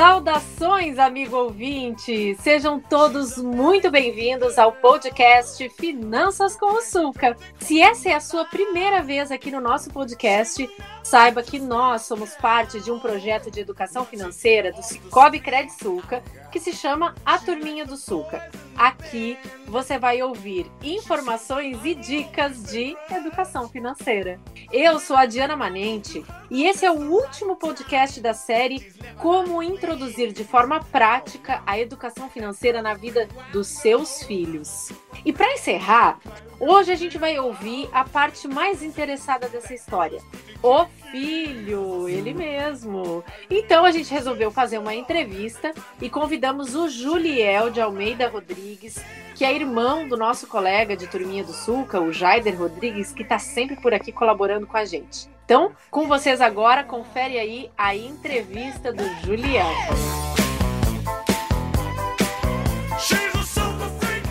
Saudações, amigo ouvinte! Sejam todos muito bem-vindos ao podcast Finanças com o Sulca. Se essa é a sua primeira vez aqui no nosso podcast, saiba que nós somos parte de um projeto de educação financeira do Cicobi Cred Sulca, que se chama A Turminha do Sulca. Aqui você vai ouvir informações e dicas de educação financeira. Eu sou a Diana Manente e esse é o último podcast da série Como introduzir de forma prática a educação financeira na vida dos seus filhos. E para encerrar, hoje a gente vai ouvir a parte mais interessada dessa história. O filho, ele mesmo. Então a gente resolveu fazer uma entrevista e convidamos o Juliel de Almeida Rodrigues, que é irmão do nosso colega de Turminha do Sulca, o Jaider Rodrigues, que está sempre por aqui colaborando com a gente. Então, com vocês agora, confere aí a entrevista do Juliel.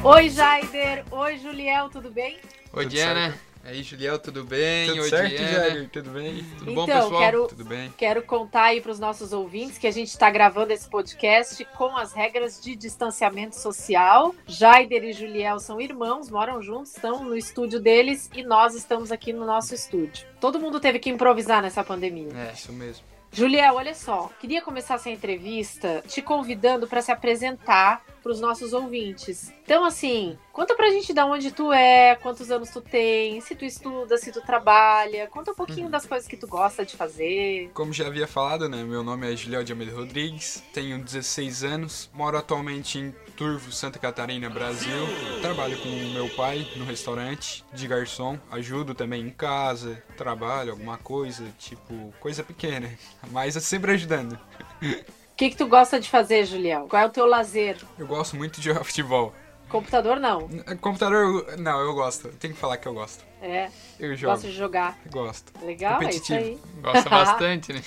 Oi, Jaider. Oi, Juliel, tudo bem? Oi, Tudo Diana. certo. Aí, Juliel, tudo bem? Tudo Oi, certo, Diana. Jair? Tudo bem? Tudo bom, Então, pessoal? quero- Tudo bem? Quero contar aí para os nossos ouvintes que a gente está gravando esse podcast com as regras de distanciamento social. Jaider e Juliel são irmãos, moram juntos, estão no estúdio deles e nós estamos aqui no nosso estúdio. Todo mundo teve que improvisar nessa pandemia. É, Isso mesmo. Juliel, olha só, queria começar essa entrevista te convidando para se apresentar para os nossos ouvintes. Então, assim, conta pra gente de onde tu é, quantos anos tu tem, se tu estuda, se tu trabalha, conta um pouquinho das coisas que tu gosta de fazer. Como já havia falado, né? Meu nome é Juliel de Almeida Rodrigues, tenho 16 anos, moro atualmente em Turvo, Santa Catarina, Brasil. Trabalho com meu pai no restaurante de garçom, ajudo também em casa, trabalho, alguma coisa, tipo, coisa pequena, mas é sempre ajudando. O que, que tu gosta de fazer, Juliel? Qual é o teu lazer? Eu gosto muito de jogar futebol. Computador não. Computador, não, eu gosto. Tenho que falar que eu gosto. É, Eu jogo. gosta de jogar. Gosto. Legal, é isso Competitivo. aí. Gosta bastante, né?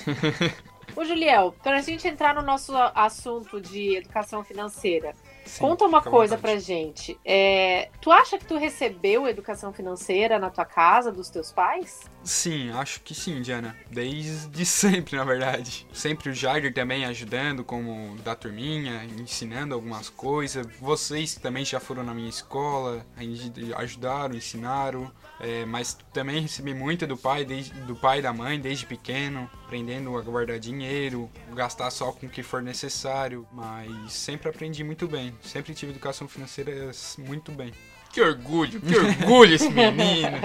Ô, Juliel, pra gente entrar no nosso assunto de educação financeira, Sim, conta uma coisa vontade. pra gente. É, tu acha que tu recebeu educação financeira na tua casa, dos teus pais? Sim, acho que sim, Diana. Desde sempre, na verdade. Sempre o Jair também ajudando, como da turminha, ensinando algumas coisas. Vocês também já foram na minha escola, ajudaram, ensinaram. É, mas também recebi muito do pai, desde, do pai e da mãe, desde pequeno, aprendendo a guardar dinheiro, gastar só com o que for necessário. Mas sempre aprendi muito bem. Sempre tive educação financeira muito bem. Que orgulho, que orgulho esse menino.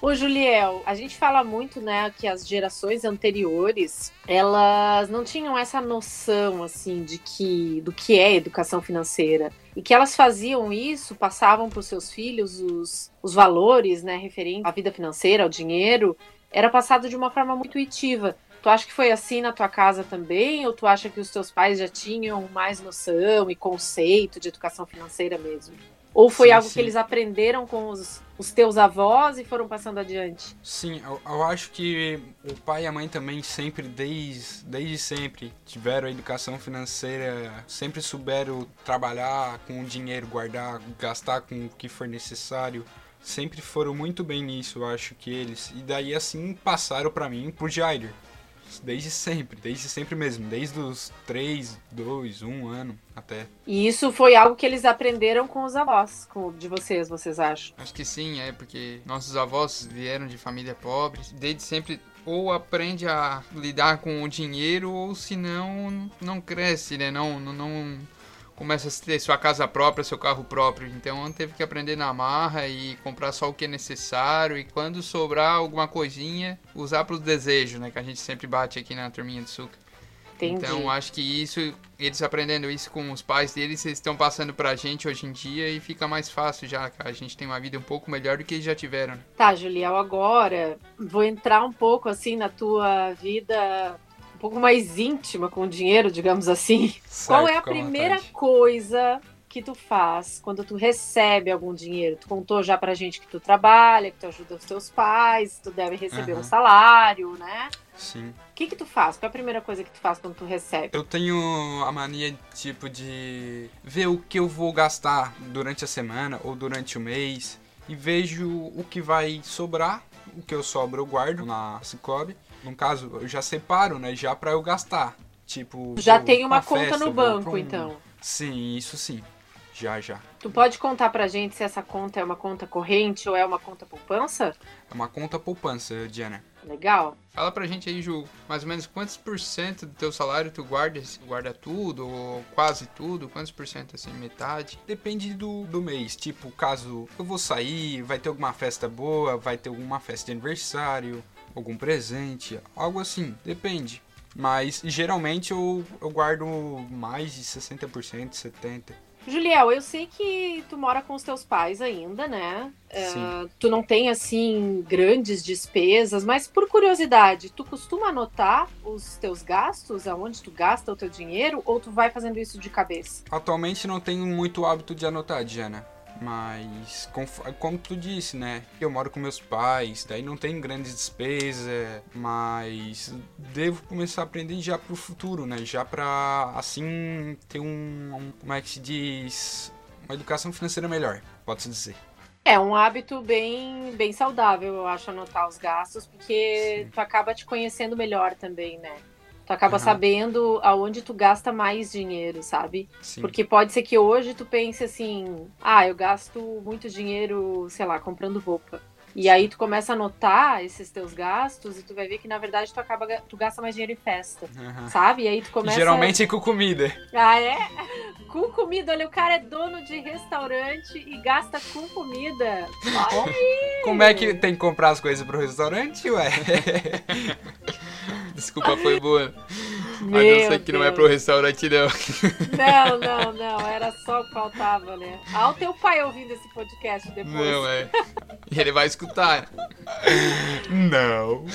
Ô, Juliel, a gente fala muito, né, que as gerações anteriores, elas não tinham essa noção, assim, de que, do que é educação financeira. E que elas faziam isso, passavam para os seus filhos os, os valores, né, referentes à vida financeira, ao dinheiro, era passado de uma forma muito intuitiva. Tu acha que foi assim na tua casa também? Ou tu acha que os teus pais já tinham mais noção e conceito de educação financeira mesmo? Ou foi Sim, algo sim. que eles aprenderam com os, os teus avós e foram passando adiante? Sim, eu, eu acho que o pai e a mãe também sempre, desde, desde sempre, tiveram a educação financeira, sempre souberam trabalhar com o dinheiro, guardar, gastar com o que for necessário. Sempre foram muito bem nisso, eu acho que eles. E daí assim passaram pra mim, pro Jair. Desde sempre, desde sempre mesmo, desde os 3, 2, 1 ano até. E isso foi algo que eles aprenderam com os avós, com, de vocês, vocês acham? Acho que sim, é porque nossos avós vieram de família pobre. Desde sempre ou aprende a lidar com o dinheiro ou se não, não cresce, né? Não, não, não começa a ter sua casa própria, seu carro próprio. Então teve que aprender na marra e comprar só o que é necessário. E quando sobrar alguma coisinha, usar para os desejos, né? Que a gente sempre bate aqui na turminha do suco. Entendi. Então acho que isso, eles aprendendo isso com os pais deles, eles estão passando pra gente hoje em dia e fica mais fácil já. A gente tem uma vida um pouco melhor do que eles já tiveram. né? Tá, Juliel, agora vou entrar um pouco assim na tua vida pouco mais íntima com o dinheiro, digamos assim. Qual Certo, é a primeira vontade. coisa que tu faz quando tu recebe algum dinheiro? Tu contou já pra gente que tu trabalha, que tu ajuda os teus pais, tu deve receber um Aham. salário, né? Sim. O que que tu faz? Qual é a primeira coisa que tu faz quando tu recebe? Eu tenho a mania, tipo, de ver o que eu vou gastar durante a semana ou durante o mês e vejo o que vai sobrar, o que eu sobro eu guardo na Cicobi. No caso, eu já separo, né, já pra eu gastar. Tipo. Já tem pra uma conta festa, no banco, um- então. Sim, isso sim. Já, já. Tu pode contar pra gente se essa conta é uma conta corrente ou é uma conta poupança? É uma conta poupança, Diana. Legal. Fala pra gente aí, Ju, mais ou menos quantos por cento do teu salário tu guarda, guarda tudo, ou quase tudo? Quantos por cento, assim, metade? Depende do, do mês. Tipo, caso eu vou sair, vai ter alguma festa boa, vai ter alguma festa de aniversário, algum presente, algo assim. Depende. Mas geralmente eu, eu guardo mais de 60%, 70%. Juliel, eu sei que tu mora com os teus pais ainda, né? Sim. Ah, tu não tem, assim, grandes despesas, mas por curiosidade, tu costuma anotar os teus gastos, aonde tu gasta o teu dinheiro, ou tu vai fazendo isso de cabeça? Atualmente não tenho muito hábito de anotar, Diana. Mas, como tu disse, né? Eu moro com meus pais, daí não tem grandes despesas, mas devo começar a aprender já pro futuro, né? Já pra, assim, ter um, um- como é que se diz? Uma educação financeira melhor, pode-se dizer. É um hábito bem, bem saudável, eu acho, anotar os gastos, porque Sim. tu acaba te conhecendo melhor também, né? Tu acaba Aham. sabendo aonde tu gasta mais dinheiro, sabe? Sim. Porque pode ser que hoje tu pense assim, ah, eu gasto muito dinheiro, sei lá, comprando roupa. E aí tu começa a anotar esses teus gastos e tu vai ver que na verdade tu acaba tu gasta mais dinheiro em festa, Aham. sabe? E aí tu começa Geralmente é com comida. Ah, é? Com comida, olha, o cara é dono de restaurante e gasta com comida. Olha aí. Como é que tem que comprar as coisas pro restaurante, ué? Desculpa, foi boa. Meu Mas eu sei que não é Deus. pro restaurante, não. Não, não, não, era só o que faltava, né? Ah, o teu pai ouvindo esse podcast depois. Não, é. E ele vai escutar. Não.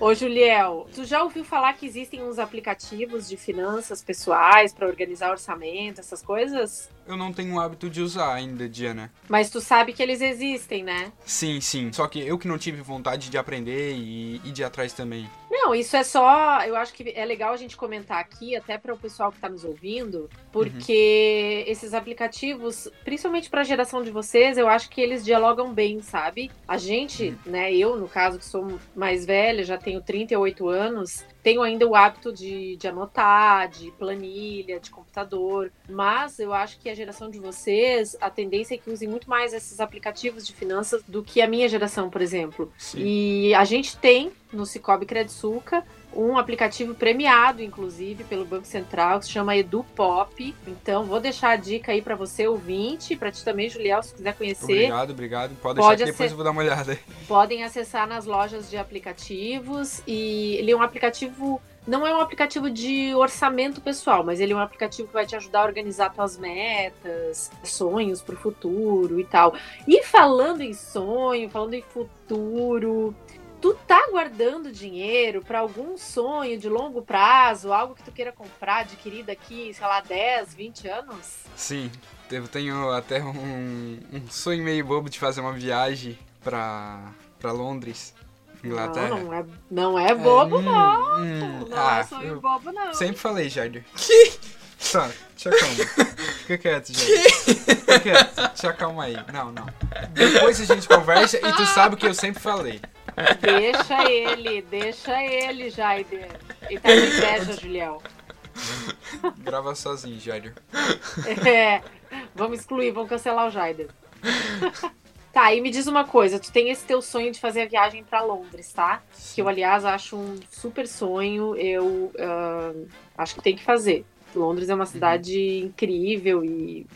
Ô, Juliel, tu já ouviu falar que existem uns aplicativos de finanças pessoais pra organizar orçamento, essas coisas? Eu não tenho o hábito de usar ainda, Diana. Mas tu sabe que eles existem, né? Sim, sim. Só que eu que não tive vontade de aprender e ir de atrás também. Não, isso é só. Eu acho que é legal a gente comentar aqui, até para o pessoal que está nos ouvindo, porque esses aplicativos, principalmente para a geração de vocês, eu acho que eles dialogam bem, sabe? A gente, né, eu, no caso, que sou mais velha, já tenho 38 anos, tenho ainda o hábito de, de anotar, de planilha, de computador, mas eu acho que a geração de vocês, a tendência é que usem muito mais esses aplicativos de finanças do que a minha geração, por exemplo. Sim. E a gente tem no Cicobi Credsuca um aplicativo premiado, inclusive, pelo Banco Central, que se chama EduPop. Então, vou deixar a dica aí para você, ouvinte, para ti também, Juliel, se quiser conhecer. Obrigado, obrigado. Pode, Pode deixar que depois eu vou dar uma olhada. Podem acessar nas lojas de aplicativos. E ele é um aplicativo. Não é um aplicativo de orçamento pessoal, mas ele é um aplicativo que vai te ajudar a organizar tuas metas, sonhos pro futuro e tal. E falando em sonho, falando em futuro, tu tá guardando dinheiro para algum sonho de longo prazo, algo que tu queira comprar, adquirir daqui, sei lá, 10, 20 anos? Sim, eu tenho até um, um sonho meio bobo de fazer uma viagem pra, pra Londres, Inglaterra. Não, não é, não é bobo, hum, não. hum, Não ah, é sonho eu bobo, não. sempre falei, Jardim. Que? Tá, te acalma. Fica quieto, Jardim. Fica quieto, te acalma aí. Não, não. Depois a gente conversa e tu sabe o que eu sempre falei. Deixa ele, deixa ele, Jaider. Ele tá com inveja, Julião. Grava sozinho, Jardim. É, vamos excluir, vamos cancelar o Jaider. Tá, e me diz uma coisa, tu tem esse teu sonho de fazer a viagem pra Londres, tá? Que eu, aliás, acho um super sonho, eu ah, acho que tem que fazer. Londres é uma cidade incrível e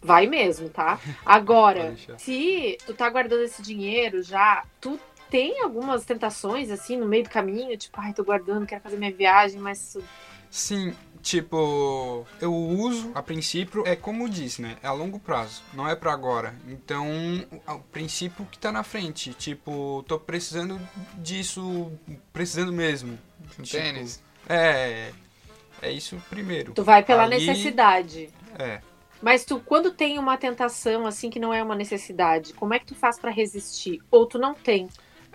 vai mesmo, tá? Agora, se tu tá guardando esse dinheiro já, tu tem algumas tentações, assim, no meio do caminho, tipo, ai, tô guardando, quero fazer minha viagem, mas Sim, tipo, eu uso a princípio, é como disse, né? É a longo prazo, não é pra agora. Então, o o princípio que tá na frente, tipo, tô precisando disso, precisando mesmo. Tipo, tênis. É, é isso primeiro. tu vai pela Ali- necessidade. É, Mas tu, quando tem uma tentação, assim, que não é uma necessidade, como é que tu faz pra resistir? Ou tu não tem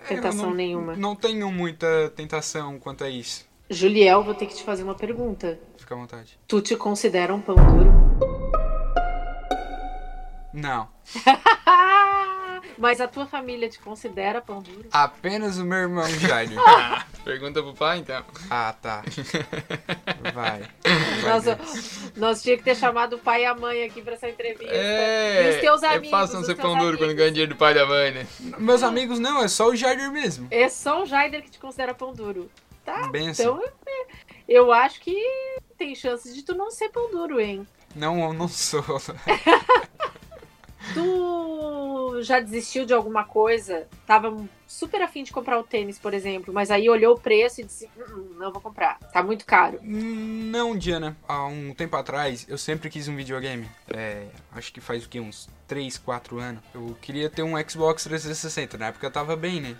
tentação É, eu não, nenhuma? Não tenho muita tentação quanto a isso. Juliel, vou ter que te fazer uma pergunta. Fica à vontade. Tu te considera um pão duro? Não. Mas a tua família te considera pão duro? Apenas o meu irmão Jair. Pergunta pro pai, então. Ah, tá. Vai. Vai Nossa, nós tínhamos que ter chamado o pai e a mãe aqui pra essa entrevista. É, E os teus é amigos, fácil não ser pão duro quando ganha dinheiro do pai e da mãe, né? Meus amigos não, é só o Jardim mesmo. É só o Jaider que te considera pão duro. Tá? Bem. Então, é, eu acho que tem chances de tu não ser pão duro, hein? Não, eu não sou. Tu já desistiu de alguma coisa? Tava super afim de comprar o tênis, por exemplo, mas aí olhou o preço e disse: "Hum, não vou comprar, tá muito caro. Não, Diana. Há um tempo atrás, eu sempre quis um videogame. É, acho que faz o quê? Uns 3, 4 anos. Eu queria ter um Xbox 360. Na época eu tava bem, né?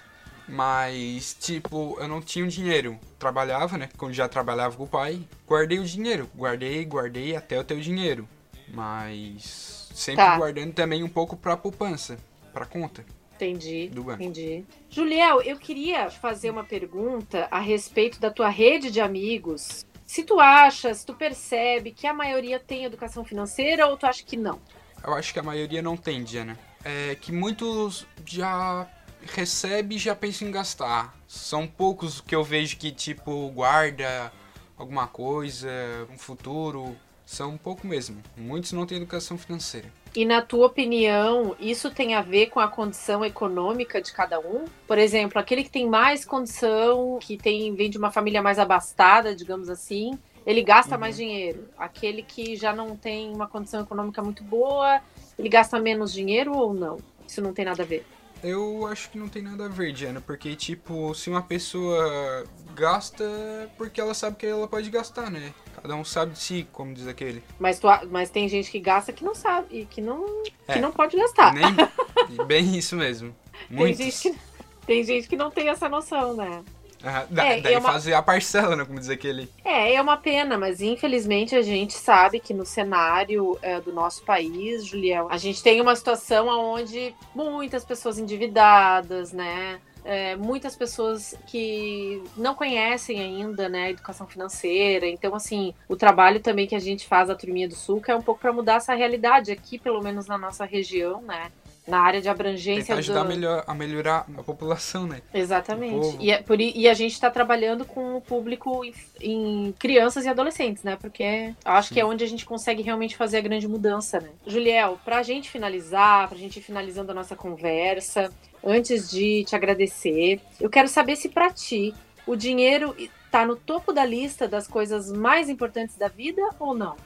Mas, tipo, eu não tinha dinheiro. Trabalhava, né? Quando já trabalhava com o pai. Guardei o dinheiro. Guardei, guardei até eu ter o dinheiro. Mas sempre Tá. guardando também um pouco pra poupança. Pra conta Entendi. Entendi. Juliel, eu queria fazer uma pergunta a respeito da tua rede de amigos. Se tu acha, se tu percebe que a maioria tem educação financeira ou tu acha que não? Eu acho que a maioria não tem, Diana. É que muitos já recebe e já pensam em gastar. São poucos que eu vejo que, tipo, guarda alguma coisa, um futuro. São um pouco mesmo. Muitos não têm educação financeira. E na tua opinião, isso tem a ver com a condição econômica de cada um? Por exemplo, aquele que tem mais condição, que tem vem de uma família mais abastada, digamos assim, ele gasta Uhum. mais dinheiro. Aquele que já não tem uma condição econômica muito boa, ele gasta menos dinheiro ou não? Isso não tem nada a ver. Eu acho que não tem nada a ver, Diana, porque, tipo, se uma pessoa gasta, é porque ela sabe que ela pode gastar, né? Cada um sabe de si, como diz aquele. Mas, tu, mas tem gente que gasta que não sabe e que não, que É. não pode gastar. Nem... Bem isso mesmo. Tem Muitos. gente, que, tem gente que não tem essa noção, né? Ah, da- É, daí é uma- fazer a parcela, né? Como diz aquele. É, é uma pena, mas infelizmente a gente sabe que no cenário é, do nosso país, Julião, a gente tem uma situação onde muitas pessoas endividadas, né? É, muitas pessoas que não conhecem ainda, né, a educação financeira. Então, assim, o trabalho também que a gente faz da Turminha do Sul que é um pouco para mudar essa realidade aqui, pelo menos na nossa região, né? Na área de abrangência Tentar ajudar do... a, melhor, a melhorar a população, né? Exatamente. E, é por e a gente está trabalhando com o público em, em crianças e adolescentes, né? Porque acho que é onde a gente consegue realmente fazer a grande mudança, né? Juliel, pra gente finalizar, pra gente ir finalizando a nossa conversa, antes de te agradecer, eu quero saber se pra ti o dinheiro tá no topo da lista das coisas mais importantes da vida ou não?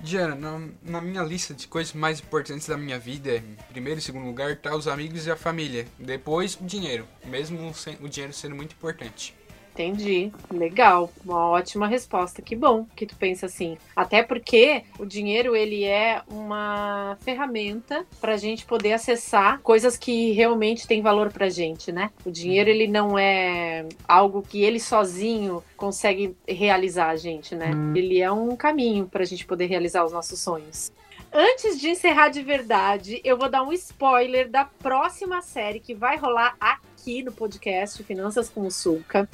Diana, na, na minha lista de coisas mais importantes da minha vida, em primeiro e segundo lugar, tá os amigos e a família. Depois, o dinheiro. Mesmo sem- o dinheiro sendo muito importante. Entendi. Legal. Uma ótima resposta. Que bom que tu pensa assim. Até porque o dinheiro ele é uma ferramenta para a gente poder acessar coisas que realmente têm valor pra gente, né? O dinheiro ele não é algo que ele sozinho consegue realizar a gente, né? Ele é um caminho pra gente poder realizar os nossos sonhos. Antes de encerrar de verdade, eu vou dar um spoiler da próxima série que vai rolar aqui no podcast Finanças com o Sulca.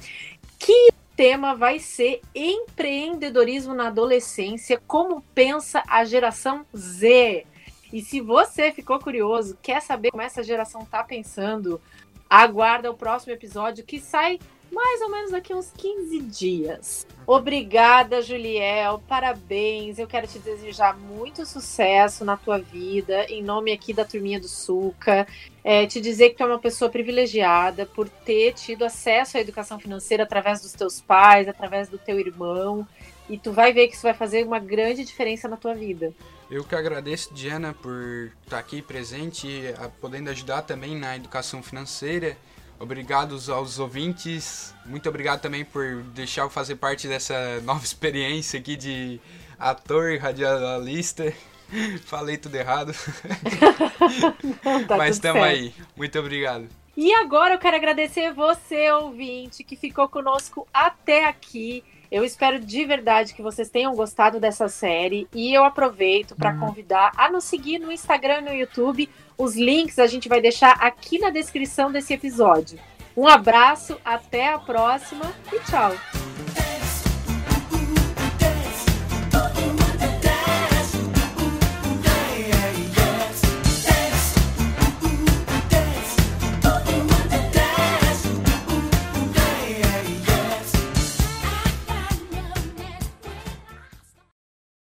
Que o tema vai ser empreendedorismo na adolescência, como pensa a geração Z. E se você ficou curioso, quer saber como essa geração tá pensando, aguarda o próximo episódio que sai mais ou menos daqui a uns 15 dias. Obrigada, Juliel. Parabéns. Eu quero te desejar muito sucesso na tua vida, em nome aqui da Turminha do Suca. É, te dizer que tu é uma pessoa privilegiada por ter tido acesso à educação financeira através dos teus pais, através do teu irmão. E tu vai ver que isso vai fazer uma grande diferença na tua vida. Eu que agradeço, Diana, por estar aqui presente, podendo ajudar também na educação financeira. Obrigado aos ouvintes. Muito obrigado também por deixar eu fazer parte dessa nova experiência aqui de ator e radialista. Falei tudo errado, Tá mas certo. aí. Muito obrigado. E agora eu quero agradecer você, ouvinte, que ficou conosco até aqui. Eu espero de verdade que vocês tenham gostado dessa série e eu aproveito para convidar a nos seguir no Instagram e no YouTube. Os links a gente vai deixar aqui na descrição desse episódio. Um abraço, até a próxima e tchau!